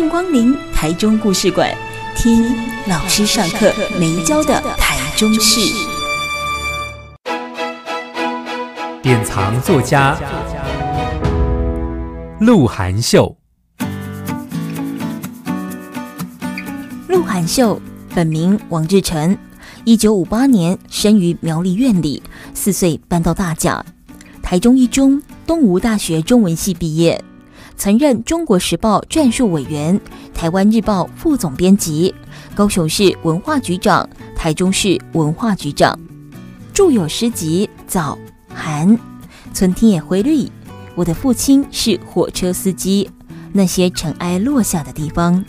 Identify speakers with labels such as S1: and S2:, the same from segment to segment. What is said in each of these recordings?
S1: 迎光临台中故事馆，听老师上课没教的台中事。
S2: 典藏作家鹿晗秀。
S1: 鹿晗秀本名王志成，一九五八年生于苗栗苑里，四岁搬到大甲，台中一中、东吴大学中文系毕业。曾任《中国时报》撰述委员、台湾日报副总编辑、高雄市文化局长、台中市文化局长，著有诗集《早寒》《春天也会绿》《我的父亲是火车司机》《那些尘埃落下的地方》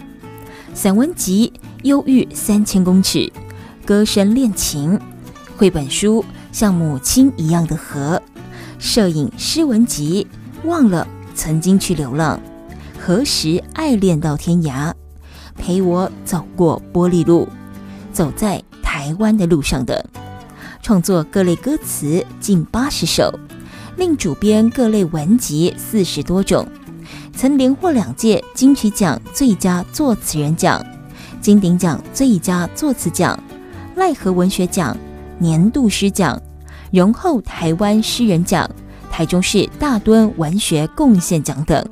S1: 散文集《忧郁三千公尺》《歌声恋情》绘本书《像母亲一样的河》摄影诗文集《忘了》。曾经去流浪，何时爱恋到天涯？陪我走过玻璃路，走在台湾的路上的，创作各类歌词近八十首，另主编各类文集四十多种，曾连获两届金曲奖最佳作词人奖、金鼎奖最佳作词奖、赖和文学奖、年度诗奖、荣后台湾诗人奖。台中市大墩文学贡献奖等。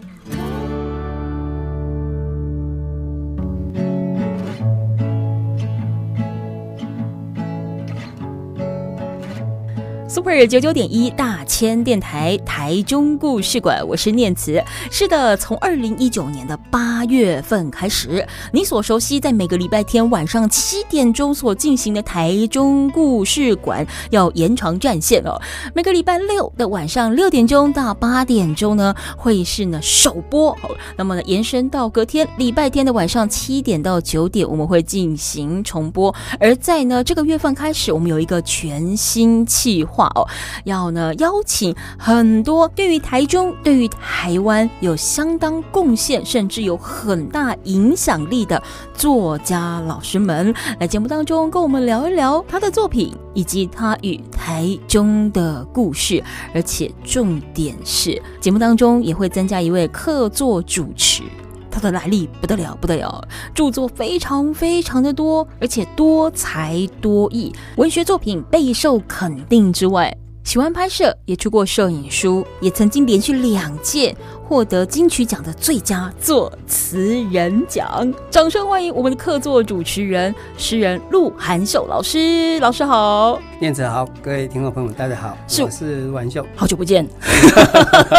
S1: Super 九九点一大千电台台中故事馆，我是念慈。是的，从二零一九年的八月份开始，你所熟悉在每个礼拜天晚上七点钟所进行的台中故事馆要延长战线了。每个礼拜六的晚上六点钟到八点钟呢，会是呢首播。好那么呢，延伸到隔天礼拜天的晚上七点到九点，我们会进行重播。而在呢这个月份开始，我们有一个全新企划。哦，要呢邀请很多对于台中、对于台湾有相当贡献，甚至有很大影响力的作家老师们来节目当中跟我们聊一聊他的作品以及他与台中的故事。而且重点是，节目当中也会增加一位客座主持。他的来历不得了，不得了，著作非常非常的多，而且多才多艺，文学作品备受肯定之外，喜欢拍摄，也出过摄影书，也曾经连续两届获得金曲奖的最佳作词人奖。掌声欢迎我们的客座主持人诗人鹿晗秀老师，老师好。
S3: 燕子好，各位听众朋友，大家好，是我是鹿晗秀，
S1: 好久不见。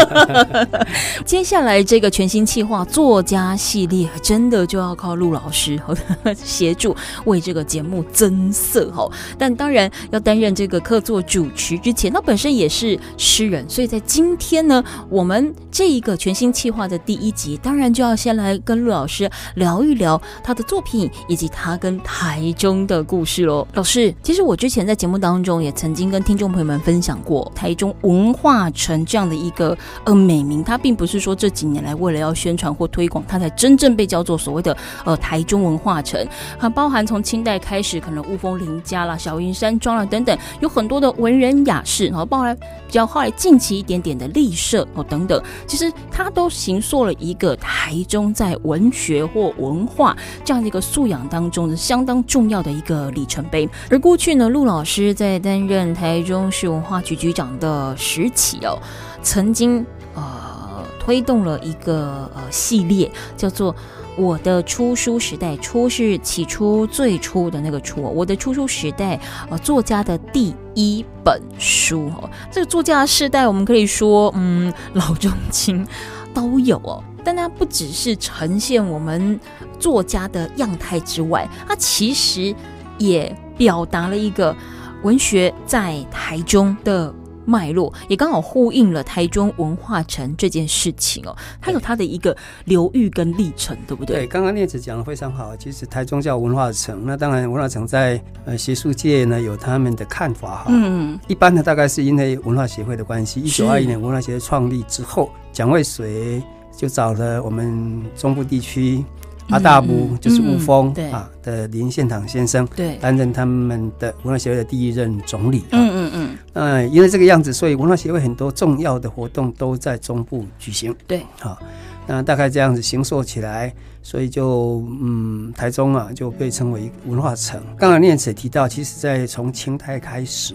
S1: 接下来这个全新企划作家系列，真的就要靠陆老师 协助为这个节目增色哦。但当然要担任这个客座主持之前，他本身也是诗人，所以在今天呢，我们这一个全新企划的第一集，当然就要先来跟陆老师聊一聊他的作品以及他跟台中的故事喽。老师，其实我之前在节目当中。也曾经跟听众朋友们分享过台中文化城这样的一个呃美名，它并不是说这几年来为了要宣传或推广，它才真正被叫做所谓的呃台中文化城。它包含从清代开始，可能雾峰林家啦、小云山庄啦等等，有很多的文人雅士，然后包含比较后来近期一点点的立社哦等等，其实他都形塑了一个台中在文学或文化这样的一个素养当中的相当重要的一个里程碑。而过去呢，陆老师。在担任台中市文化局局长的时期哦，曾经呃推动了一个呃系列，叫做《我的出书时代》，初是起初最初的那个初，我的出书时代呃作家的第一本书哦，这个作家的世代我们可以说嗯老中青都有哦，但它不只是呈现我们作家的样态之外，它其实也表达了一个。文学在台中的脉络，也刚好呼应了台中文化城这件事情哦。它有它的一个流域跟历程，对不对？
S3: 对，刚刚念子讲的非常好。其实台中叫文化城，那当然文化城在呃学术界呢有他们的看法哈。嗯，一般呢大概是因为文化协会的关系，一九二一年文化协会创立之后，蒋渭水就找了我们中部地区。阿大武就是雾峰啊的林献堂先生，对，担任他们的文化协会的第一任总理。嗯嗯嗯。呃，因为这个样子，所以文化协会很多重要的活动都在中部举行。对，好，那大概这样子形塑起来，所以就嗯，台中啊就被称为文化城。刚刚念慈也提到，其实在从清代开始，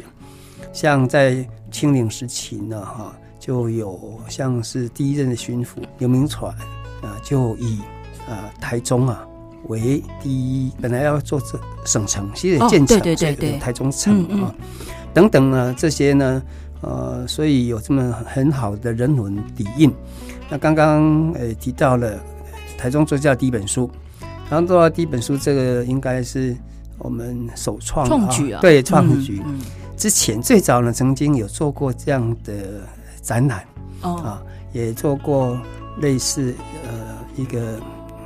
S3: 像在清领时期呢，哈，就有像是第一任的巡抚刘铭传啊，就以。呃，台中啊为第一，本来要做这省城，现在建成，对对对，台中城啊等等呢，这些呢，呃，所以有这么很好的人文底蕴。那刚刚呃提到了台中作家第一本书，然后做到第一本书，这个应该是我们首创创举啊，对创举。之前最早呢，曾经有做过这样的展览啊，也做过类似呃一个。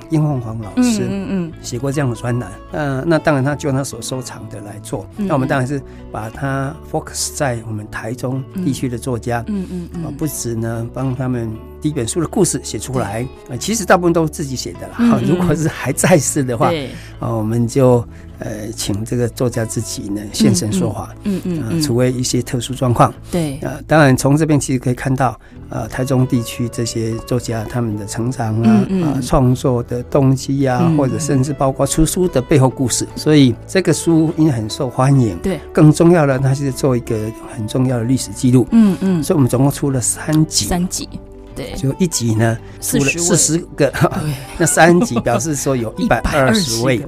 S3: 殷凤凰老师嗯嗯写过这样的专栏，那那当然他就他所收藏的来做，那我们当然是把它 focus 在我们台中地区的作家，嗯嗯嗯，不止呢帮他们第一本书的故事写出来，其实大部分都是自己写的啦。如果是还在世的话，啊，我们就。呃，请这个作家自己呢现身说法，嗯嗯，嗯，除非一些特殊状况，对，啊，当然从这边其实可以看到，呃，台中地区这些作家他们的成长啊，嗯、啊，创作的动机啊，嗯、或者甚至包括出书的背后故事，所以这个书因为很受欢迎，对，更重要的，它是做一个很重要的历史记录，嗯嗯，所以我们总共出了三集，三集。对，就一集呢，出了四十个，那三集表示说有 一百二十位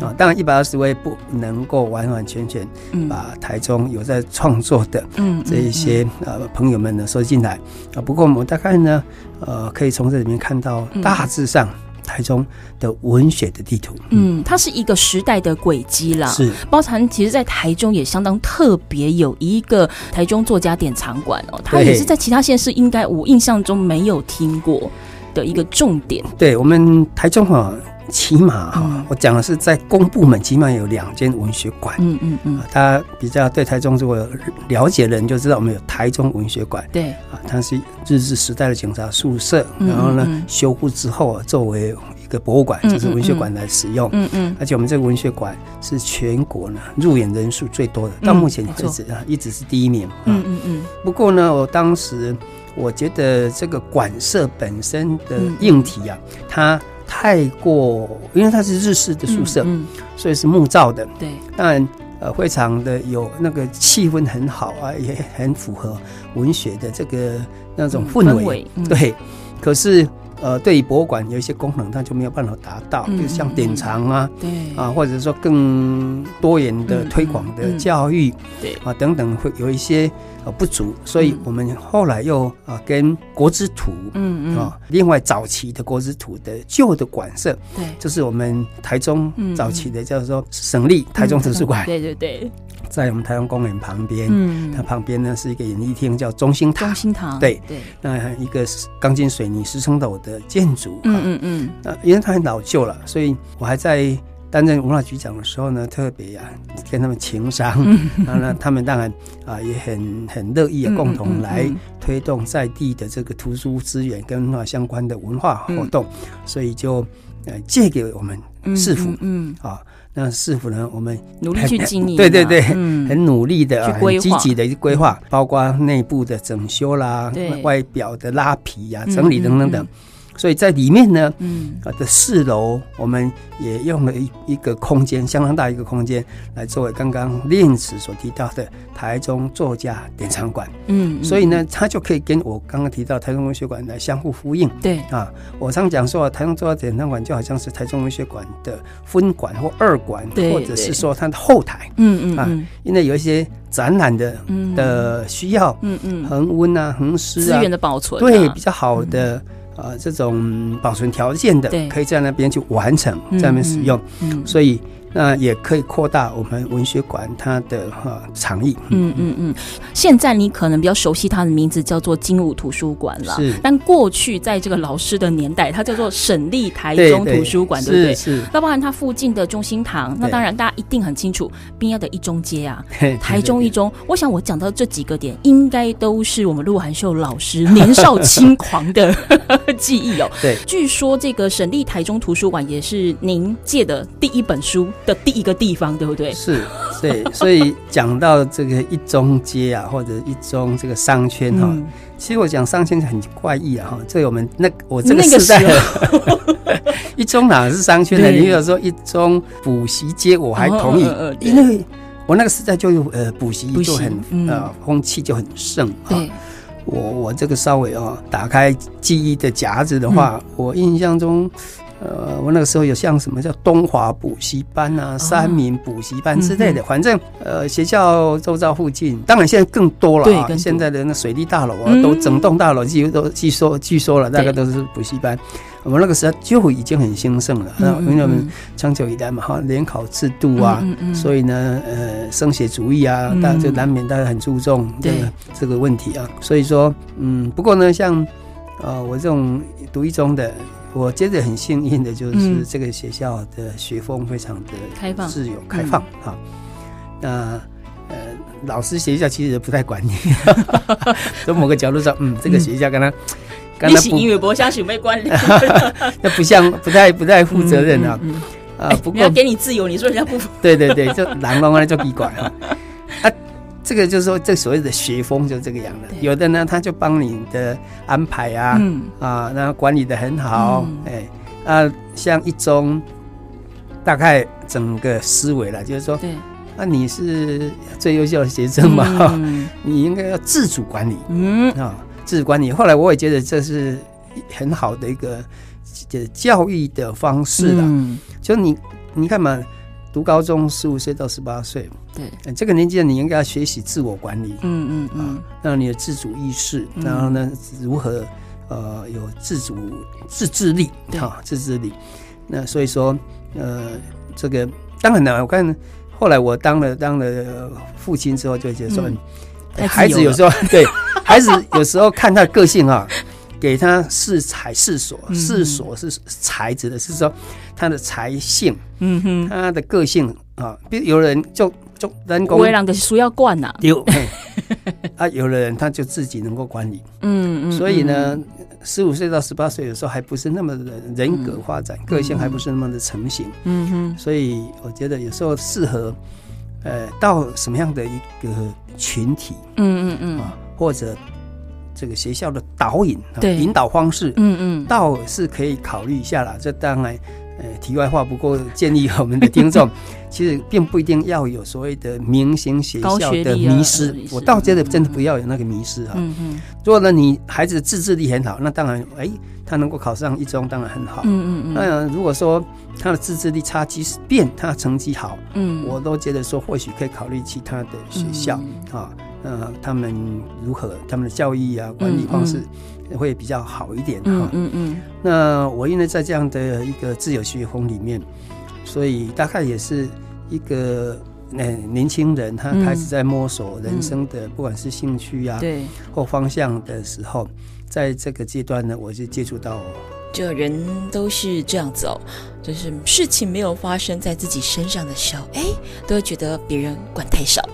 S3: 啊。当然，一百二十位不能够完完全全把台中有在创作的这一些呃朋友们呢收进来啊。不过我们大概呢，呃，可以从这里面看到大致上。台中的文学的地图，
S1: 嗯，它是一个时代的轨迹啦。是，包含其实，在台中也相当特别，有一个台中作家典藏馆哦，它也是在其他县市应该我印象中没有听过的一个重点。
S3: 对我们台中哈。起码哈，我讲的是在公部门起码有两间文学馆。嗯嗯嗯，大家比较对台中如果有了解的人就知道，我们有台中文学馆。对啊，它是日治时代的警察宿舍，然后呢修复之后啊，作为一个博物馆，就是文学馆来使用。嗯嗯，而且我们这个文学馆是全国呢入园人数最多的，到目前为止啊一直是第一名。嗯嗯嗯。不过呢，我当时我觉得这个馆舍本身的硬体啊，它。太过，因为它是日式的宿舍，嗯嗯、所以是木造的。对，当然，呃，非常的有那个气氛很好啊，也很符合文学的这个那种氛围。对，可是呃，对于博物馆有一些功能，它就没有办法达到，嗯、就像典藏啊，对。啊，或者说更多元的推广的教育，对。啊等等，会有一些。不足，所以我们后来又啊跟国之图，嗯嗯。啊，另外早期的国之图的旧的馆舍，对，就是我们台中早期的叫做省立台中图书馆，对对对，在我们台中公园旁边，嗯，它旁边呢是一个演艺厅，叫中心堂，中心堂，对。对，那一个钢筋水泥十层楼的建筑，嗯嗯嗯，呃，因为它很老旧了，所以我还在。担任文化局长的时候呢，特别呀、啊、跟他们情商，然后呢，他们当然啊也很很乐意啊，共同来推动在地的这个图书资源跟文化相关的文化活动，所以就呃借给我们市府，嗯啊，那市府呢，我们
S1: 努力去经营，
S3: 对对对，很努力的啊，很积极的规划，包括内部的整修啦，外表的拉皮呀、整理等等等。所以在里面呢，嗯，啊的四楼，我们也用了一一个空间，相当大一个空间，来作为刚刚念慈所提到的台中作家典藏馆。嗯，所以呢，它就可以跟我刚刚提到台中文学馆来相互呼应。对啊，我常讲说，台中作家典藏馆就好像是台中文学馆的分馆或二馆，或者是说它的后台。嗯嗯啊，因为有一些展览的的需要，嗯嗯，恒温啊，恒湿啊，
S1: 资源的保存，
S3: 对，比较好的。呃，这种保存条件的，可以在那边去完成，在那边使用。所以那也可以扩大我们文学馆它的哈场域。
S1: 嗯嗯嗯。现在你可能比较熟悉它的名字叫做精武图书馆了，
S3: 是。
S1: 但过去在这个老师的年代，它叫做省立台中图书馆，对不对？
S3: 是。
S1: 那包含它附近的中心堂，那当然大家一定很清楚，边要的一中街啊，台中一中。我想我讲到这几个点，应该都是我们鹿晗秀老师年少轻狂的 记忆哦。
S3: 对。
S1: 据说这个省立台中图书馆也是您借的第一本书的第一个地方，对不对？
S3: 是，对，所以讲到这个一中街啊，或者一中这个商圈哈、嗯，其实我讲商圈很怪异啊哈。这我们那我这个时代，那个、一中哪是商圈呢？你有说一中补习街，我还同意，哦、因为我那个时代就呃补习就很、嗯、呃风气就很盛啊。我我这个稍微啊打开记忆的夹子的话，嗯、我印象中。呃，我那个时候有像什么叫东华补习班啊、三民补习班之类的，反正呃学校周遭附近，当然现在更多了啊。现在的那水利大楼啊，都整栋大楼几乎都据说据说了，大概都是补习班。我们那个时候就已经很兴盛了，那因为我们长久以来嘛哈，联考制度啊，所以呢呃升学主义啊，大家就难免大家很注重这个这个问题啊。所以说嗯，不过呢，像呃我这种读一中的。我觉得很幸运的就是这个学校的学风非常的开放、自由、开放啊。那呃，老师学校其实也不太管你，从某个角度上，嗯，这个学校跟他，
S1: 跟他不因为不相信没关系，
S3: 那不像不太不太负责任啊。啊，不过
S1: 给你自由，你说人家不？
S3: 对对对，就狼龙啊，就闭馆啊。这个就是说，这所谓的学风就这个样的。有的呢，他就帮你的安排啊，嗯、啊，那管理的很好，嗯、哎，啊，像一中，大概整个思维了，就是说，那、啊、你是最优秀的学生嘛，嗯、你应该要自主管理，嗯。啊，自主管理。后来我也觉得这是很好的一个教育的方式了，嗯、就你你看嘛。读高中十五岁到十八岁，对，这个年纪你应该要学习自我管理，嗯嗯嗯，让、啊、你的自主意识，然后呢，如何呃有自主自制力，哈，自制力。那所以说，呃，这个当然了，我看后来我当了当了父亲之后，就觉得说，嗯、孩子有时候 对孩子有时候看他的个性啊。给他四才四所，四所是才指的是说他的才性，嗯哼，他的个性啊，比如有人就就人工，为
S1: 人的需要惯呐，有
S3: 啊，有的人他就自己能够管理，嗯嗯，所以呢，十五岁到十八岁的时候还不是那么的人格发展，个性还不是那么的成型，嗯哼，所以我觉得有时候适合，呃，到什么样的一个群体，嗯嗯嗯，啊，或者。这个学校的导引、引导方式，嗯嗯，倒是可以考虑一下啦。这当然，呃，题外话，不过建议我们的听众，其实并不一定要有所谓的明星学校的迷失。我倒觉得真的不要有那个迷失哈。嗯嗯。如果呢，你孩子的自制力很好，那当然，哎，他能够考上一中，当然很好。嗯嗯嗯。那如果说他的自制力差，即使变他成绩好，嗯，我都觉得说或许可以考虑其他的学校啊。呃，他们如何？他们的教育啊，管理方式会比较好一点哈。嗯嗯，嗯。那我因为在这样的一个自由学风里面，所以大概也是一个呃年轻人，他开始在摸索人生的不管是兴趣啊，对，或方向的时候，在这个阶段呢，我就接触到，
S1: 就人都是这样子哦，就是事情没有发生在自己身上的时候，哎，都会觉得别人管太少。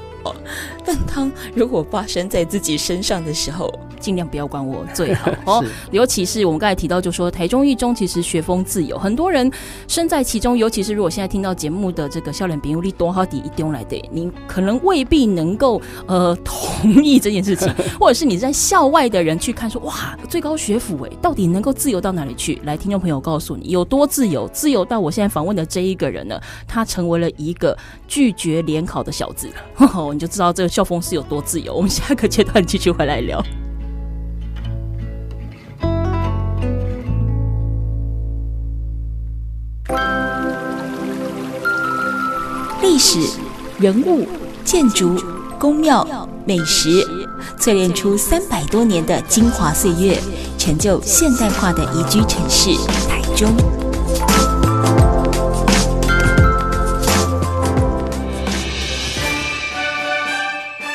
S1: 但当如果发生在自己身上的时候，尽量不要管我最好 哦。尤其是我们刚才提到，就说台中一中其实学风自由，很多人身在其中。尤其是如果现在听到节目的这个少年朋友，你多好底一丢来的，你可能未必能够呃 同意这件事情，或者是你在校外的人去看说，哇，最高学府哎，到底能够自由到哪里去？来，听众朋友告诉你有多自由，自由到我现在访问的这一个人呢，他成为了一个拒绝联考的小子，呵呵，你就知道这个校风是有多自由。我们下个阶段继续回来聊。历史、人物、建筑、宫庙、美食，淬炼出三百多年的精华岁月，成就现代化的宜居城市台中。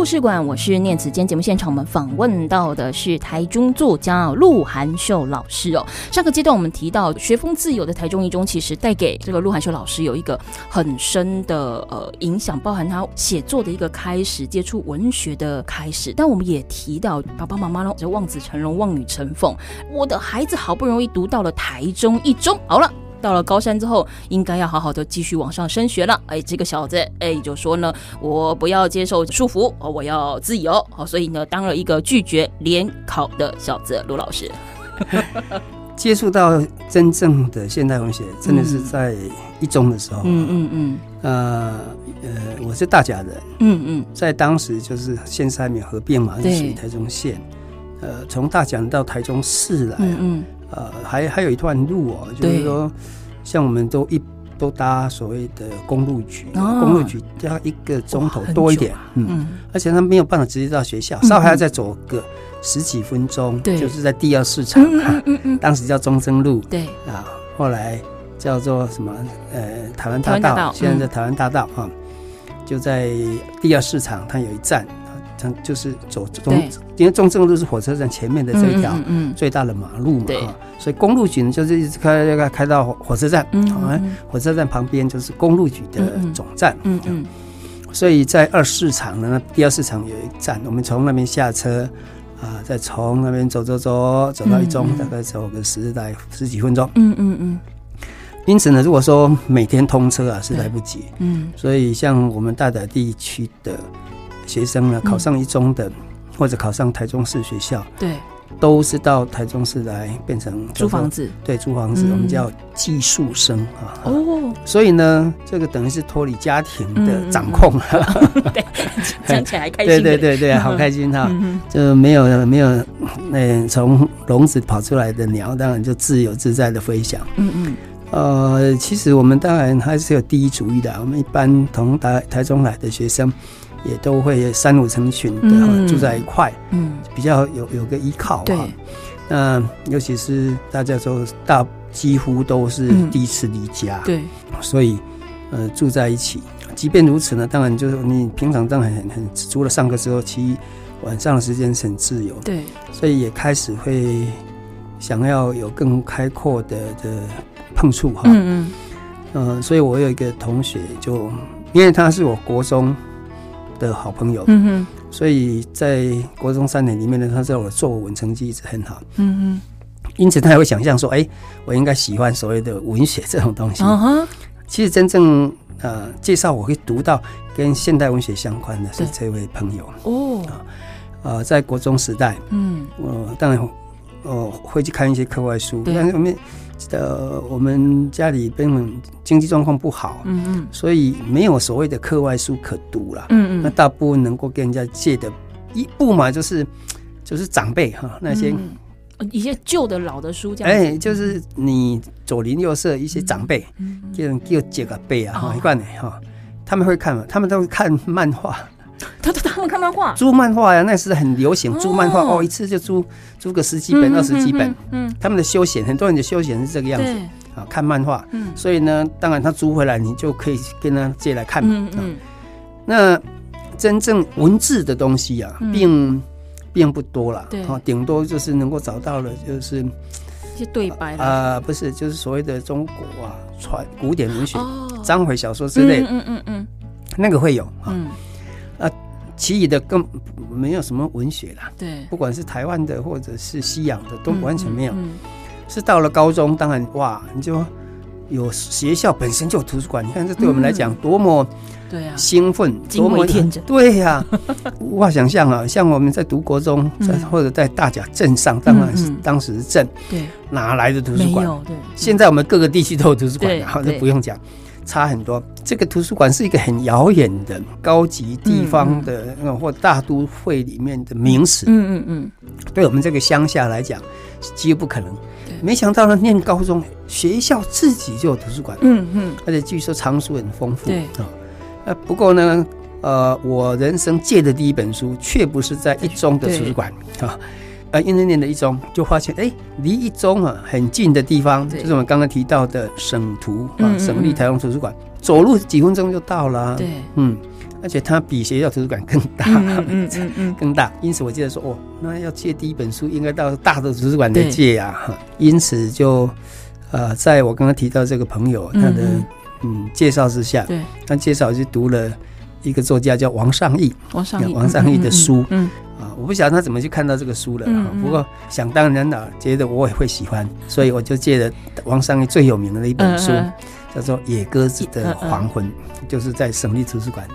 S1: 故事馆，我是念慈。今天节目现场，我们访问到的是台中作家鹿晗秀老师哦。上个阶段我们提到学风自由的台中一中，其实带给这个鹿晗秀老师有一个很深的呃影响，包含他写作的一个开始，接触文学的开始。但我们也提到爸爸妈妈呢，就望子成龙，望女成凤。我的孩子好不容易读到了台中一中，好了。到了高三之后，应该要好好的继续往上升学了。哎，这个小子，哎，就说呢，我不要接受束缚，哦，我要自由。好，所以呢，当了一个拒绝联考的小子。卢老师，
S3: 接触到真正的现代文学，真的是在一中的时候。嗯嗯嗯。呃呃，我是大甲人。嗯嗯。在当时就是县市还没有合并嘛，是属于台中县。呃，从大甲到台中市来。嗯嗯。呃，还还有一段路哦，就是说，像我们都一都搭所谓的公路局，公路局要一个钟头多一点，嗯，而且他没有办法直接到学校，稍微还要再走个十几分钟，对，就是在第二市场，嗯嗯，当时叫中正路，对。啊，后来叫做什么呃台湾大道，现在在台湾大道啊，就在第二市场，它有一站。就是走中，因为中正路是火车站前面的这一条最大的马路嘛，所以公路局呢就是一直开开开到火车站，嗯，火车站旁边就是公路局的总站，嗯嗯，所以在二市场呢，第二市场有一站，我们从那边下车啊，再从那边走走走走到一中，大概走个十来十几分钟，嗯嗯嗯。因此呢，如果说每天通车啊是来不及，嗯，所以像我们大台地区的。学生呢，考上一中的，或者考上台中市学校，对，都是到台中市来变成租房子，对，租房子，我们叫寄宿生啊。哦，所以呢，这个等于是脱离家庭的掌控。
S1: 了，对，讲起来开心，
S3: 对对对对，好开心哈，就没有没有那从笼子跑出来的鸟，当然就自由自在的飞翔。嗯嗯，呃，其实我们当然还是有第一主义的，我们一般从台台中来的学生。也都会三五成群的、嗯、住在一块，嗯，比较有有个依靠对，那尤其是大家都大几乎都是第一次离家，嗯、对，所以呃住在一起。即便如此呢，当然就是你平常当然很很除了上课之后，其实晚上的时间是很自由，对，所以也开始会想要有更开阔的的碰触哈，嗯嗯，呃，所以我有一个同学就因为他是我国中。的好朋友，嗯哼，所以在国中三年里面呢，他知道我的作文成绩一直很好，嗯哼，因此他也会想象说，哎、欸，我应该喜欢所谓的文学这种东西。嗯哼，其实真正呃介绍我会读到跟现代文学相关的是这位朋友。哦，啊、呃，在国中时代，嗯，我当然我会去看一些课外书，但是我们。的我们家里根本经济状况不好，嗯嗯，所以没有所谓的课外书可读了，嗯嗯，那大部分能够跟人家借的，一部嘛就是就是长辈哈那些
S1: 一些旧的老的书，
S3: 哎，就是你左邻右舍一些长辈，就就借个背啊，哈，一贯的哈，他们会看嘛，他们都会看漫画。
S1: 他他他们看漫画，
S3: 租漫画呀，那是很流行租漫画哦，一次就租租个十几本、二十几本。嗯，他们的休闲，很多人的休闲是这个样子啊，看漫画。嗯，所以呢，当然他租回来，你就可以跟他借来看。嗯嗯。那真正文字的东西啊，并并不多了。对。啊，顶多就是能够找到的，就是
S1: 一些对白
S3: 啊，不是，就是所谓的中国啊，传古典文学、章回小说之类。嗯嗯嗯。那个会有啊。啊，其余的更没有什么文学啦。对，不管是台湾的或者是西洋的，都完全没有。嗯嗯嗯、是到了高中，当然哇，你就有学校本身就有图书馆。你看，这对我们来讲多么对啊兴奋，多么天真。对呀，无法想象啊！像我们在读国中，在或者在大甲镇上，当然是当时镇，对，哪来的图书馆？对，现在我们各个地区都有图书馆，然后就不用讲。差很多。这个图书馆是一个很遥远的高级地方的，嗯、或大都会里面的名词。嗯嗯嗯。对我们这个乡下来讲，几乎不可能。对。没想到呢，念高中学校自己就有图书馆，嗯嗯，而且据说藏书很丰富，对啊。呃，不过呢，呃，我人生借的第一本书却不是在一中的图书馆啊，呃，因为念的一中就发现，哎，离一中啊很近的地方，就是我们刚刚提到的省图啊，省立台中图书馆，走路几分钟就到了，对，嗯。而且它比学校图书馆更大，嗯嗯嗯，更大。因此我记得说，哦，那要借第一本书，应该到大的图书馆来借呀。因此就，呃，在我刚刚提到这个朋友他的嗯。介绍之下，对，他介绍就读了一个作家叫王尚义，王尚义，王尚义的书，嗯啊，我不晓得他怎么去看到这个书了，不过想当然了，觉得我也会喜欢，所以我就借了王尚义最有名的一本书，叫做《野鸽子的黄昏》，就是在省立图书馆。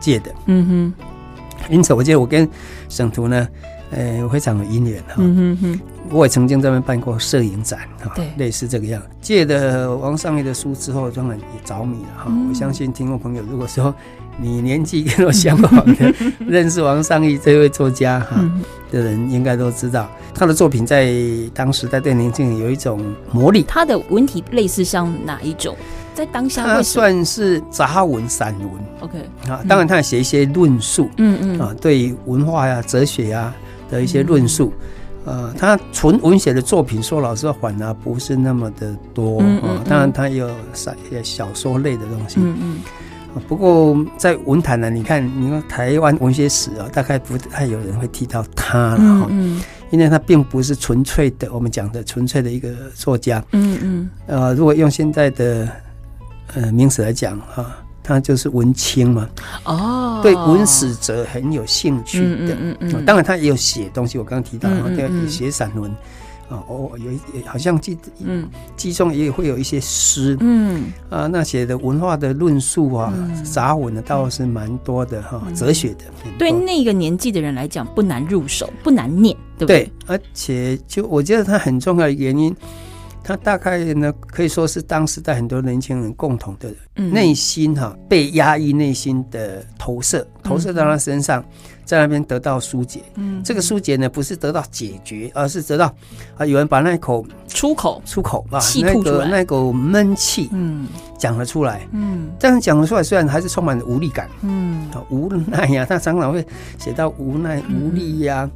S3: 借的，嗯哼，因此我觉得我跟省图呢，呃，非常有姻缘哈，嗯哼哼，我也曾经在那边办过摄影展哈，对，类似这个样。借的王上义的书之后，当然也着迷了哈。我相信听众朋友，如果说你年纪跟我相仿的，认识王尚义这位作家哈的人，应该都知道他的作品在当时在对年轻人有一种魔力。
S1: 他的文体类似像哪一种？在当下，
S3: 他算是杂文、散文。OK，啊，当然他也写一些论述，嗯嗯，啊，对文化呀、哲学呀的一些论述。呃，他纯文学的作品，说老实话，反而不是那么的多啊。当然，他有小小说类的东西。嗯嗯。不过在文坛呢，你看，你说台湾文学史啊，大概不太有人会提到他了哈。嗯。因为他并不是纯粹的，我们讲的纯粹的一个作家。嗯嗯。呃，如果用现在的。呃，名词来讲哈，他就是文青嘛。哦，对文史哲很有兴趣的。嗯嗯嗯。当然，他也有写东西，我刚刚提到，他也写散文。啊，哦，有一好像记嗯，记中也会有一些诗。嗯。啊，那写的文化的论述啊，杂文呢，倒是蛮多的哈。哲学的。
S1: 对那个年纪的人来讲，不难入手，不难念，对不对？对，
S3: 而且就我觉得他很重要的原因。他大概呢，可以说是当时代很多年轻人共同的内心哈，被压抑内心的投射，投射到他身上，在那边得到疏解。嗯，这个疏解呢，不是得到解决，而是得到啊，有人把那口
S1: 出口
S3: 出口啊，那个那口闷气，嗯，讲了出来。嗯，这样讲了出来，虽然还是充满了无力感，嗯，无奈呀，他常常会写到无奈无力呀。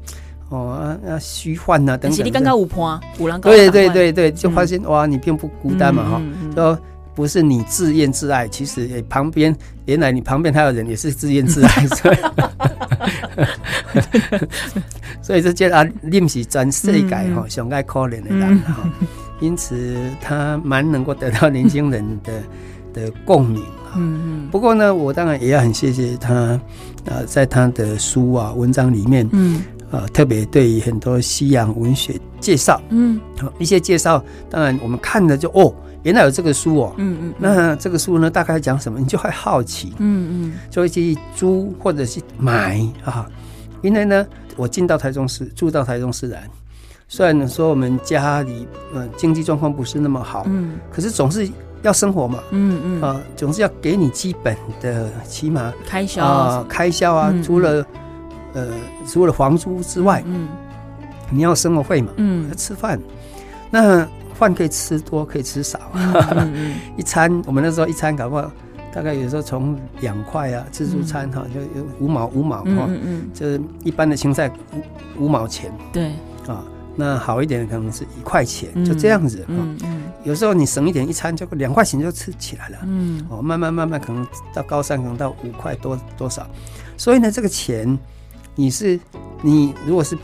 S3: 哦啊啊虚幻啊等等，
S1: 你刚刚有伴，
S3: 对对对对，就发现哇，你并不孤单嘛哈，就不是你自怨自艾，其实旁边原来你旁边还有人也是自怨自艾，所以 所以这叫啊，念是全世界哈上爱可怜的人哈，因此他蛮能够得到年轻人的的共鸣哈。不过呢，我当然也要很谢谢他啊，在他的书啊文章里面，嗯。呃，特别对于很多西洋文学介绍，嗯，一些介绍，当然我们看了就哦，原来有这个书哦，嗯嗯，那这个书呢，大概讲什么，你就会好奇，嗯嗯，就会去租或者是买啊。因为呢，我进到台中市，住到台中市来，虽然说我们家里呃经济状况不是那么好，嗯，可是总是要生活嘛，嗯嗯，啊，总是要给你基本的起码
S1: 开销。啊，
S3: 开销啊，除了。呃，除了房租之外，嗯，你要生活费嘛，嗯，要吃饭，那饭可以吃多，可以吃少，一餐我们那时候一餐搞不好，大概有时候从两块啊，自助餐哈，就有五毛五毛哈，嗯嗯，就是一般的青菜五五毛钱，对，啊，那好一点的可能是一块钱，就这样子，嗯嗯，有时候你省一点，一餐就两块钱就吃起来了，嗯，哦，慢慢慢慢可能到高三可能到五块多多少，所以呢，这个钱。你是你如果是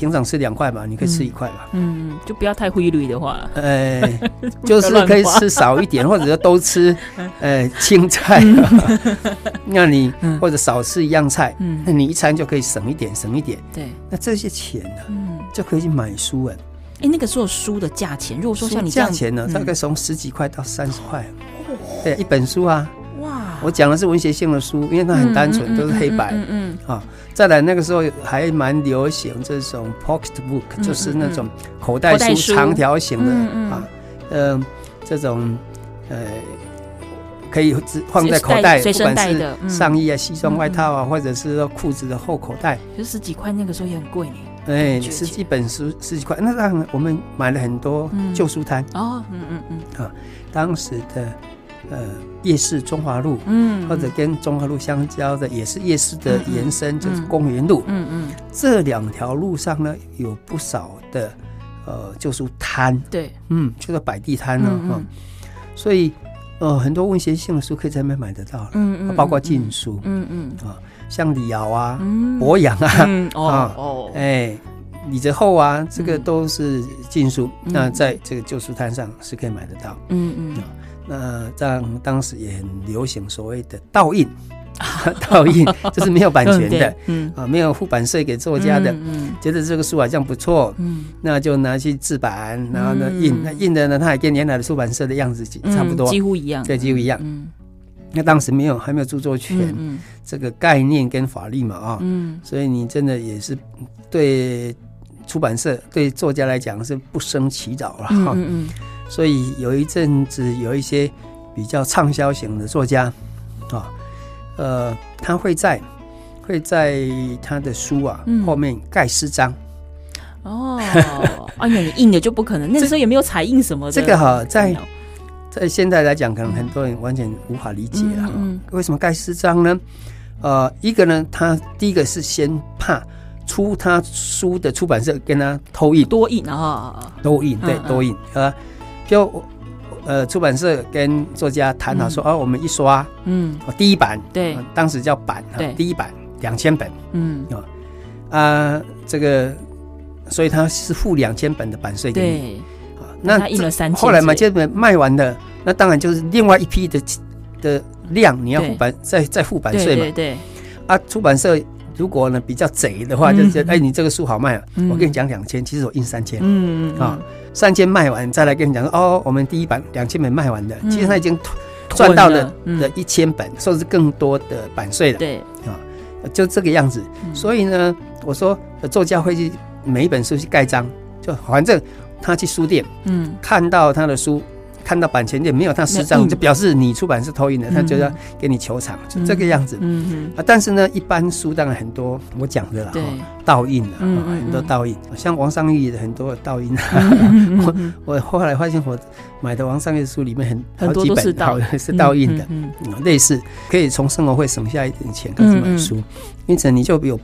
S3: 平常吃两块吧，你可以吃一块吧。
S1: 嗯，就不要太规律的话，
S3: 呃，就是可以吃少一点，或者说都吃呃 青菜。那你或者少吃一样菜，那你一餐就可以省一点，省一点。对，那这些钱呢，就可以去买书了。
S1: 哎，那个时候书的价钱，如果说像你这样
S3: 价钱呢，大概从十几块到三十块。对，一本书啊。我讲的是文学性的书，因为它很单纯，都是黑白。嗯嗯。啊，再来那个时候还蛮流行这种 pocket book，就是那种口袋书，长条形的啊，嗯，这种呃，可以放在口袋，不管是上衣啊、西装外套啊，或者是说裤子的后口袋。
S1: 就十几块，那个时候也很贵呢。
S3: 哎，十几本书十几块，那让我们买了很多旧书摊
S1: 哦，嗯嗯嗯
S3: 啊，当时的呃夜市中华路，嗯，或者跟中华路相交的也是夜市的延伸，就是公园路，嗯嗯，这两条路上呢有不少的呃旧书摊，对，嗯，就是摆地摊呢，哈，所以呃很多文学性的书可以在那边买得到，嗯嗯，包括禁书，嗯嗯。啊。像李敖啊，博阳啊，啊哦，哎，李泽厚啊，这个都是禁书，那在这个旧书摊上是可以买得到。嗯嗯，那这样当时也很流行所谓的盗印，盗印就是没有版权的，嗯啊，没有付版税给作家的，嗯，觉得这个书好像不错，嗯，那就拿去制版，然后呢印，那印的呢，它还跟原来的出版社的样子差不多，
S1: 几乎一样，
S3: 对，几乎一样，嗯。那当时没有还没有著作权这个概念跟法律嘛啊，嗯，所以你真的也是对出版社对作家来讲是不生其扰了哈，嗯，所以有一阵子有一些比较畅销型的作家啊，呃，他会在会在他的书啊后面盖诗章
S1: 哦，哎呀，你印的就不可能，那个时候也没有彩印什么的，
S3: 这个哈在。在现在来讲，可能很多人完全无法理解了。嗯，为什么盖诗章呢？呃，一个呢，他第一个是先怕出他书的出版社跟他偷印。
S1: 多印啊，
S3: 多印对多印啊，就呃出版社跟作家谈好说，哦，我们一刷，嗯，第一版对，当时叫版哈，第一版两千本，嗯。啊，这个所以他是付两千本的版税给你。
S1: 那他印了三千，
S3: 后来嘛，这本卖完了，那当然就是另外一批的的量，你要付版再再付版税嘛。对对对。啊，出版社如果呢比较贼的话，就是哎，你这个书好卖啊，我跟你讲两千，其实我印三千。嗯嗯啊，三千卖完再来跟你讲说，哦，我们第一版两千本卖完的，其实他已经赚到了的一千本，甚至更多的版税了。对啊，就这个样子。所以呢，我说作家会去每一本书去盖章，就反正。他去书店，嗯，看到他的书，看到版权店没有他私章，就表示你出版是偷印的，他就要给你求偿，就这个样子。嗯啊，但是呢，一般书当然很多，我讲的啦，盗印的，很多盗印，像王尚义的很多盗印。我我后来发现，我买的王尚义的书里面很好几本 是盗印的，嗯，类似可以从生活费省下一点钱开始买书，因此你就有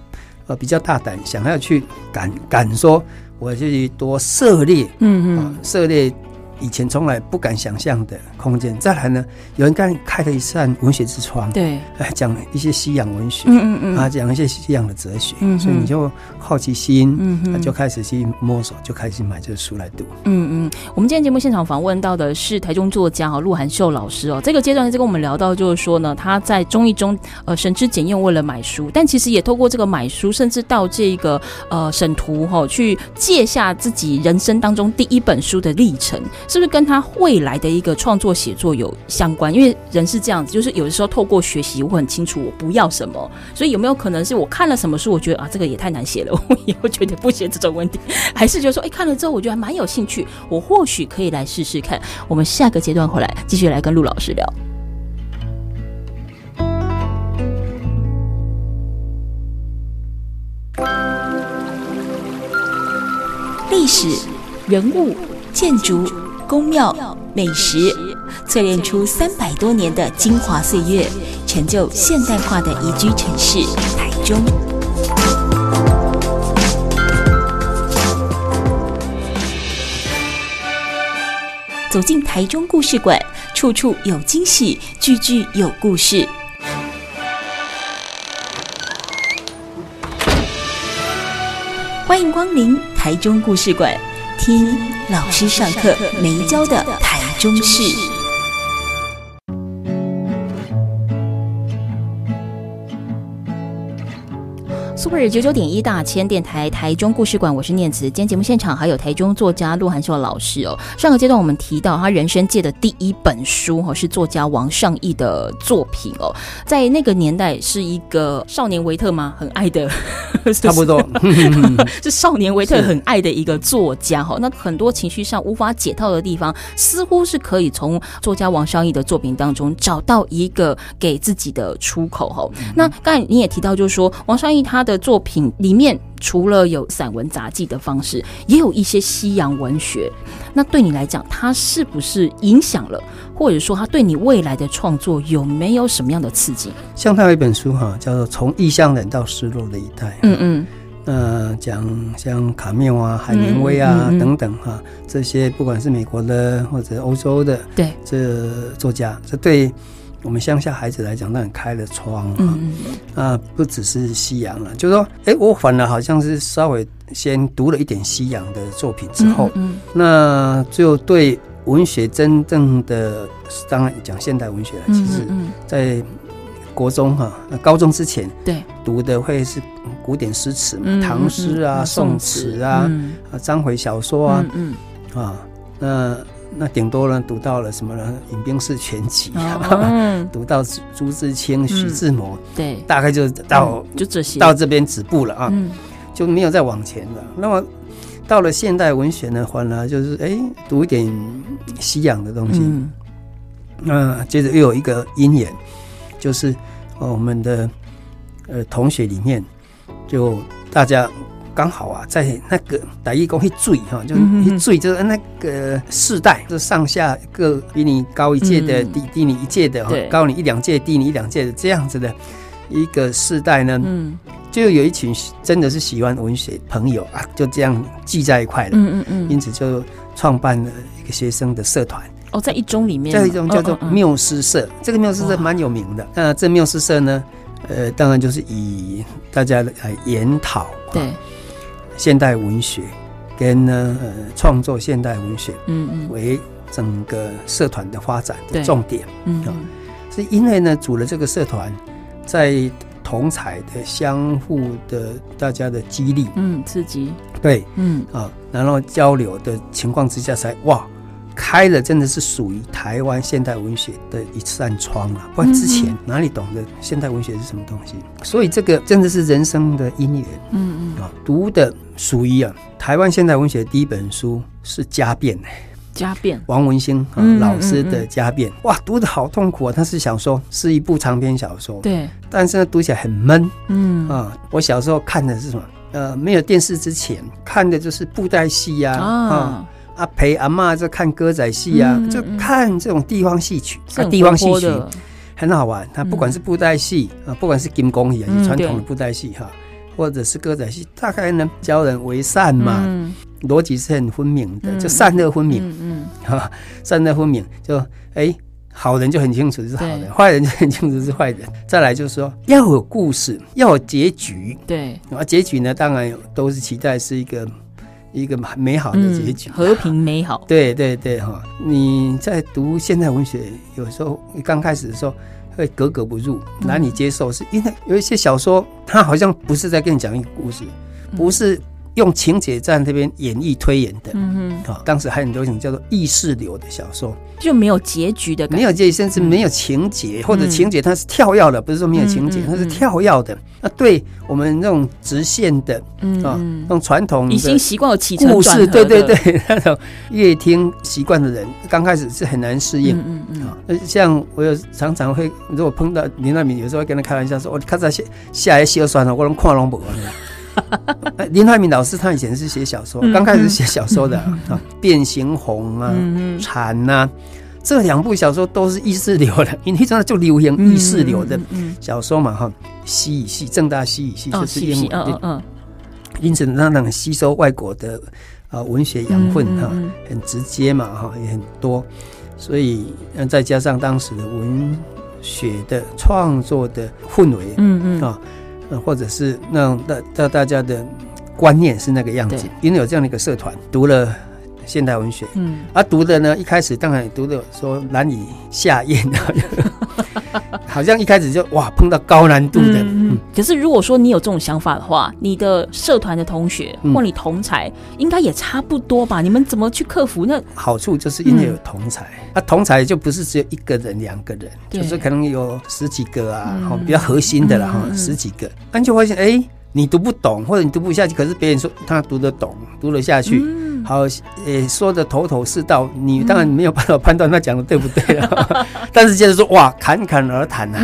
S3: 呃比较大胆，想要去敢敢说。我就去多涉猎，嗯嗯，涉猎以前从来不敢想象的空间。再来呢，有人刚开了一扇文学之窗，对，哎，讲一些西洋文学，嗯嗯嗯，啊，讲一些西洋的哲学，嗯，所以你就好奇心，嗯嗯，就开始去摸索，就开始买这个书来读，嗯
S1: 嗯。我们今天节目现场访问到的是台中作家哈陆函授老师哦。这个阶段在跟我们聊到，就是说呢，他在中艺中呃省吃俭用为了买书，但其实也透过这个买书，甚至到这个呃省图哈去。借下自己人生当中第一本书的历程，是不是跟他未来的一个创作写作有相关？因为人是这样子，就是有的时候透过学习，我很清楚我不要什么，所以有没有可能是我看了什么书，我觉得啊这个也太难写了，我以后绝对不写这种问题，还是就是说，哎，看了之后我觉得还蛮有兴趣，我或许可以来试试看。我们下个阶段回来继续来跟陆老师聊。历史、人物、建筑、宫庙、美食，淬炼出三百多年的精华岁月，成就现代化的宜居城市台中。走进台中故事馆，处处有惊喜，句句有故事。欢迎光临台中故事馆，听老师上课没教的台中市。Super 九九点一大千电台台中故事馆，我是念慈。今天节目现场还有台中作家陆函授老师哦。上个阶段我们提到他人生界的第一本书哈，是作家王尚义的作品哦。在那个年代是一个少年维特吗？很爱的，
S3: 差不多
S1: 是少年维特很爱的一个作家哈。那很多情绪上无法解套的地方，似乎是可以从作家王尚义的作品当中找到一个给自己的出口哈。那刚才你也提到，就是说王尚义他的作品里面。除了有散文杂技的方式，也有一些西洋文学。那对你来讲，它是不是影响了，或者说它对你未来的创作有没有什么样的刺激？
S3: 像他有一本书哈，叫做《从异乡人到失落的一代》。嗯嗯。呃，讲像卡缪啊、海明威啊、嗯嗯嗯、等等哈，这些不管是美国的或者欧洲的，对这作家，这对我们乡下孩子来讲，那很开了窗啊。嗯嗯啊，不只是西洋了，就是说，哎、欸，我反而好像是稍微先读了一点西洋的作品之后，那就对文学真正的，当然讲现代文学了，其实，在。国中哈，高中之前对。读的会是古典诗词嘛，唐诗啊、宋词。啊、啊章回小说啊，嗯。啊，那那顶多呢读到了什么呢？《饮冰室全集》啊，读到朱自清、徐志摩，对，大概就到就这些，到这边止步了啊，就没有再往前了。那么到了现代文学呢，反而就是哎，读一点西洋的东西，那接着又有一个因缘。就是，呃，我们的呃同学里面，就大家刚好啊，在那个大一公一追哈，就一追就是那个世代，就上下各比你高一届的，低低你一届的，高你一两届，低你一两届的这样子的一个世代呢，就有一群真的是喜欢文学朋友啊，就这样聚在一块了，嗯嗯嗯，因此就创办了一个学生的社团。
S1: 哦，在一中里面，
S3: 在一中叫做缪斯社，哦嗯嗯、这个缪斯社蛮有名的。那这缪斯社呢，呃，当然就是以大家来研讨对现代文学跟呢呃创作现代文学，嗯嗯，为整个社团的发展的重点。嗯，嗯，是因为呢组了这个社团，在同彩的相互的大家的激励，
S1: 嗯，刺激，
S3: 对，嗯。啊，然后交流的情况之下才哇。开了，真的是属于台湾现代文学的一扇窗了。不然之前哪里懂得现代文学是什么东西？所以这个真的是人生的因缘。嗯嗯啊，读的属于啊台湾现代文学的第一本书是《家变》
S1: 家变，
S3: 王文兴啊老师的《家变》。哇，读的好痛苦啊！它是小说，是一部长篇小说。对，但是呢，读起来很闷。嗯啊，我小时候看的是什么？呃，没有电视之前看的就是布袋戏呀啊。啊，陪阿妈在看歌仔戏啊，就看这种地方戏曲，啊，地方戏曲很好玩。它不管是布袋戏啊，不管是金光戏啊，传统的布袋戏哈，或者是歌仔戏，大概呢教人为善嘛，逻辑是很分明的，就善恶分明。嗯，哈，善恶分明，就哎，好人就很清楚是好人，坏人就很清楚是坏人。再来就是说要有故事，要有结局。对，啊，结局呢，当然都是期待是一个。一个美好的结局，
S1: 和平美好。
S3: 对对对哈！你在读现代文学，有时候你刚开始的时候会格格不入，难以接受，是因为有一些小说，它好像不是在跟你讲一个故事，不是。用情节在那边演绎推演的，嗯哼，啊，当时还很流行叫做意识流的小说，
S1: 就没有结局的感觉，
S3: 没有结局，甚至没有情节，或者情节它是跳跃的，不是说没有情节，它是跳跃的。那对我们那种直线的，嗯啊，那种传统
S1: 已经习惯了起承
S3: 转合，对对对，那种阅听习惯的人，刚开始是很难适应，嗯嗯啊，像我有常常会，如果碰到林奈敏，有时候会跟他开玩笑说，我看在下下来写算了，我能看拢不完 林怀民老师他以前是写小说，刚开始写小说的啊，《变形红》啊，《蝉》呐，这两部小说都是意识流的，因为真的就流行意识流的小说嘛哈。西语系，正大西语系就是英文，嗯，因此让他能吸收外国的啊文学养分哈，很直接嘛哈，也很多，所以再加上当时的文学的创作的氛围，嗯嗯。啊。或者是那种大大大家的观念是那个样子，因为有这样的一个社团，读了现代文学，嗯，而、啊、读的呢，一开始当然读的说难以下咽，好像一开始就哇碰到高难度的。嗯嗯、
S1: 可是如果说你有这种想法的话，你的社团的同学或你同才应该也差不多吧？你们怎么去克服？那
S3: 好处就是因为有同才，啊、同才就不是只有一个人、两个人，就是可能有十几个啊，嗯、比较核心的了哈，十几个，那、嗯、就发现哎。欸你读不懂，或者你读不下去，可是别人说他读得懂，读得下去，嗯、好，呃，说的头头是道，你当然没有办法判断他讲的对不对了。嗯、但是接着说，哇，侃侃而谈呐，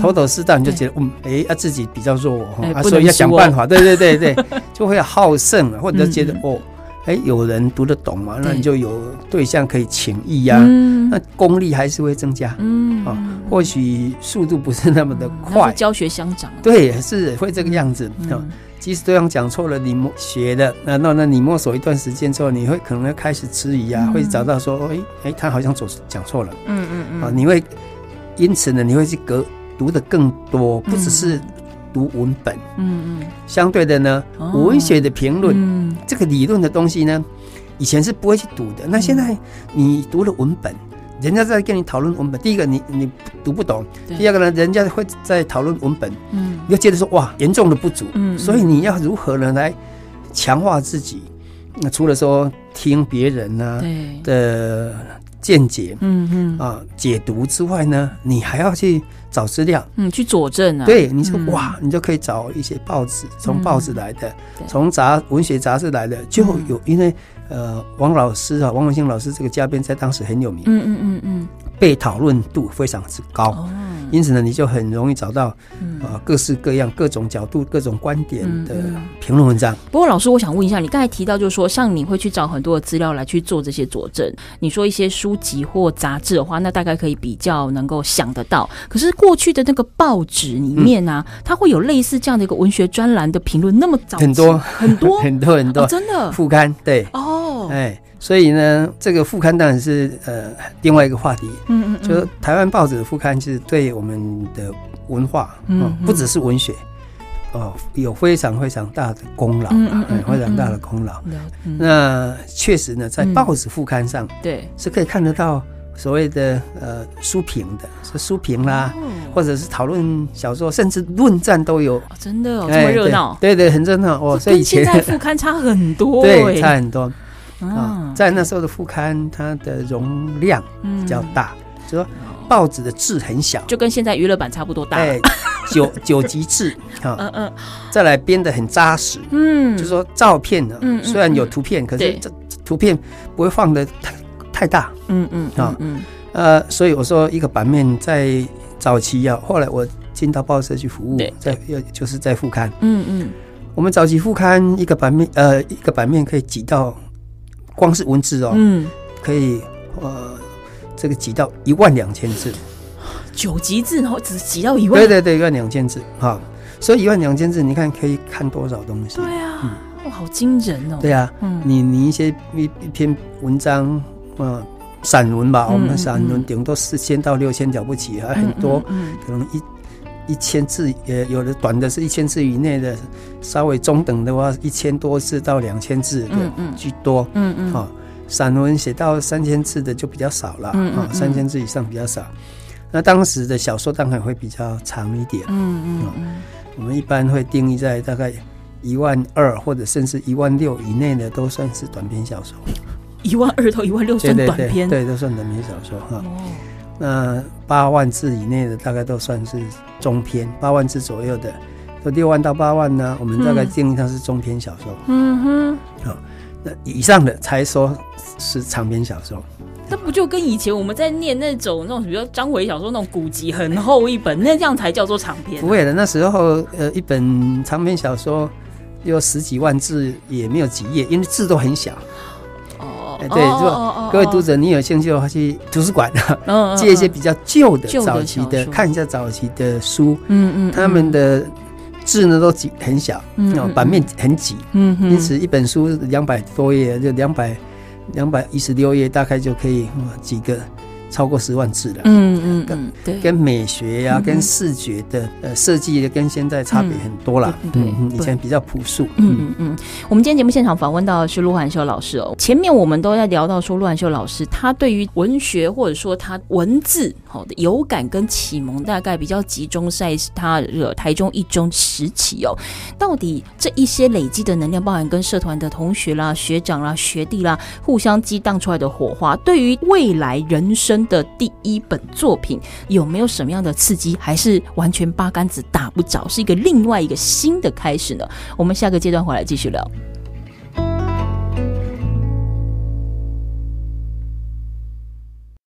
S3: 头头是道，你就觉得，嗯，哎、欸，啊，自己比较弱，啊，所以要想办法，对对对对，就会好胜啊，或者觉得、嗯、哦。哎，有人读得懂嘛？那你就有对象可以请益呀、啊。嗯、那功力还是会增加。嗯啊，或许速度不是那么的快。
S1: 嗯、教学相长。
S3: 对，是会这个样子。嗯，即使对方讲错了，你摸学的，那那那你摸索一段时间之后，你会可能会开始质疑啊，嗯、会找到说，哎哎，他好像走讲错了。嗯嗯嗯。啊，你会因此呢，你会去隔读的更多，不只是。读文本，嗯嗯，相对的呢，文学的评论，嗯这个理论的东西呢，以前是不会去读的。那现在你读了文本，人家在跟你讨论文本，第一个你你读不懂，第二个呢，人家会在讨论文本，嗯，你就接着说哇，严重的不足，嗯，所以你要如何呢来强化自己？那除了说听别人呢的见解，嗯嗯。啊解读之外呢，你还要去。找资料，
S1: 嗯，去佐证啊。
S3: 对，你说哇，你就可以找一些报纸，从报纸来的，从杂文学杂志来的，就有因为呃，王老师啊，王文兴老师这个嘉宾在当时很有名，嗯嗯嗯嗯，被讨论度非常之高。因此呢，你就很容易找到啊各式各样、各种角度、各种观点的评论文章。
S1: 不过，老师，我想问一下，你刚才提到就是说，像你会去找很多的资料来去做这些佐证。你说一些书籍或杂志的话，那大概可以比较能够想得到。可是过去的那个报纸里面啊，它会有类似这样的一个文学专栏的评论，那么早
S3: 很多
S1: 很多
S3: 很多很多，
S1: 真的
S3: 副刊对哦，哎。所以呢，这个副刊当然是呃另外一个话题。嗯嗯，嗯就台湾报纸的副刊，其实对我们的文化，嗯，嗯，不只是文学，哦，有非常非常大的功劳，嗯，嗯，嗯，嗯非常大的功劳。那确实呢，在报纸副刊上，对，是可以看得到所谓的呃书评的，是书评啦，哦、或者是讨论小说，甚至论战都有。哦、
S1: 真的哦，这么热闹？
S3: 对对，很热闹哦。所以
S1: 现在 副刊差很多，
S3: 对，差很多。啊，在那时候的副刊，它的容量比较大，就说报纸的字很小，
S1: 就跟现在娱乐版差不多大。哎，
S3: 九九级字 啊，嗯嗯，再来编的很扎实，嗯，就说照片呢，虽然有图片，可是这图片不会放的太太大，嗯嗯啊。嗯呃，所以我说一个版面在早期要，后来我进到报社去服务，在要就是在副刊，嗯嗯，我们早期副刊一个版面，呃，一个版面可以挤到。光是文字哦，嗯，可以呃，这个挤到一万两千字，
S1: 九级字然后只挤到一万，
S3: 对对对，一万两千字哈，所以一万两千字，你看可以看多少东西？
S1: 对啊，嗯、哇，好惊人哦！
S3: 对啊，嗯，你你一些一一篇文章，呃，散文吧，嗯、我们散文顶多四千到六千了不起，还很多，嗯，可能一。一千字也有的短的是一千字以内的，稍微中等的话一千多字到两千字的居多。嗯嗯，好，散文写到三千字的就比较少了。嗯嗯，三千字以上比较少。那当时的小说当然会比较长一点。嗯嗯嗯，我们一般会定义在大概一万二或者甚至一万六以内的都算是短篇小说。
S1: 一万二到一万六算短篇？
S3: 对，都算短篇小说哈。那八万字以内的大概都算是中篇，八万字左右的，说六万到八万呢，我们大概定义它是中篇小说。嗯哼，好，那以上的才说是长篇小说。
S1: 那不就跟以前我们在念那种那种，比如说章回小说那种古籍很厚一本，那这样才叫做长篇？
S3: 不会的，那时候呃，一本长篇小说有十几万字也没有几页，因为字都很小。哦对，就各位读者，你有兴趣的话，去图书馆借一些比较旧的、早期的，看一下早期的书。嗯嗯，他们的字呢都挤很小，嗯，版面很挤，嗯，因此一本书两百多页，就两百两百一十六页，大概就可以几个。超过十万字了，嗯嗯嗯，对，跟美学呀、跟视觉的呃设计跟现在差别很多了，对，以前比较朴素，嗯嗯。嗯。
S1: 我们今天节目现场访问到的是陆汉秀老师哦，前面我们都在聊到说陆汉秀老师他对于文学或者说他文字好的有感跟启蒙，大概比较集中在他惹台中一中时期哦。到底这一些累积的能量，包含跟社团的同学啦、学长啦、学弟啦，互相激荡出来的火花，对于未来人的第一本作品有没有什么样的刺激？还是完全八竿子打不着，是一个另外一个新的开始呢？我们下个阶段回来继续聊。